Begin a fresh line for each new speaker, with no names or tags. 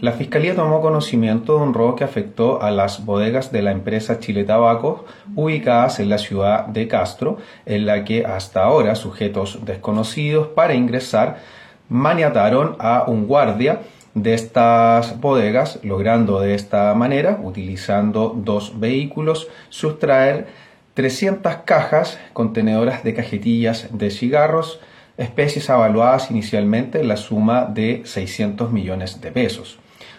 La Fiscalía tomó conocimiento de un robo que afectó a las bodegas de la empresa Chile Tabaco ubicadas en la ciudad de Castro, en la que hasta ahora sujetos desconocidos para ingresar maniataron a un guardia de estas bodegas, logrando de esta manera, utilizando dos vehículos, sustraer 300 cajas contenedoras de cajetillas de cigarros, especies avaluadas inicialmente en la suma de 600 millones de pesos.